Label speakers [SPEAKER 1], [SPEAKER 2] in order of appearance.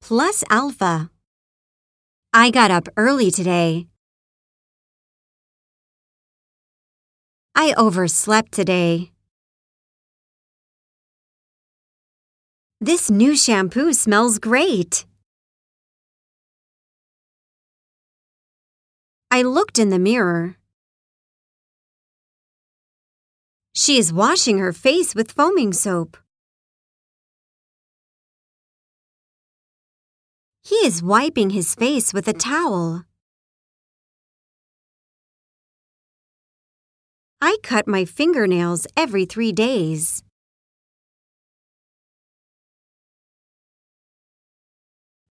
[SPEAKER 1] plus alpha. I got up early today. I overslept today. This new shampoo smells great. I looked in the mirror. She is washing her face with foaming soap. He is wiping his face with a towel. I cut my fingernails every three days.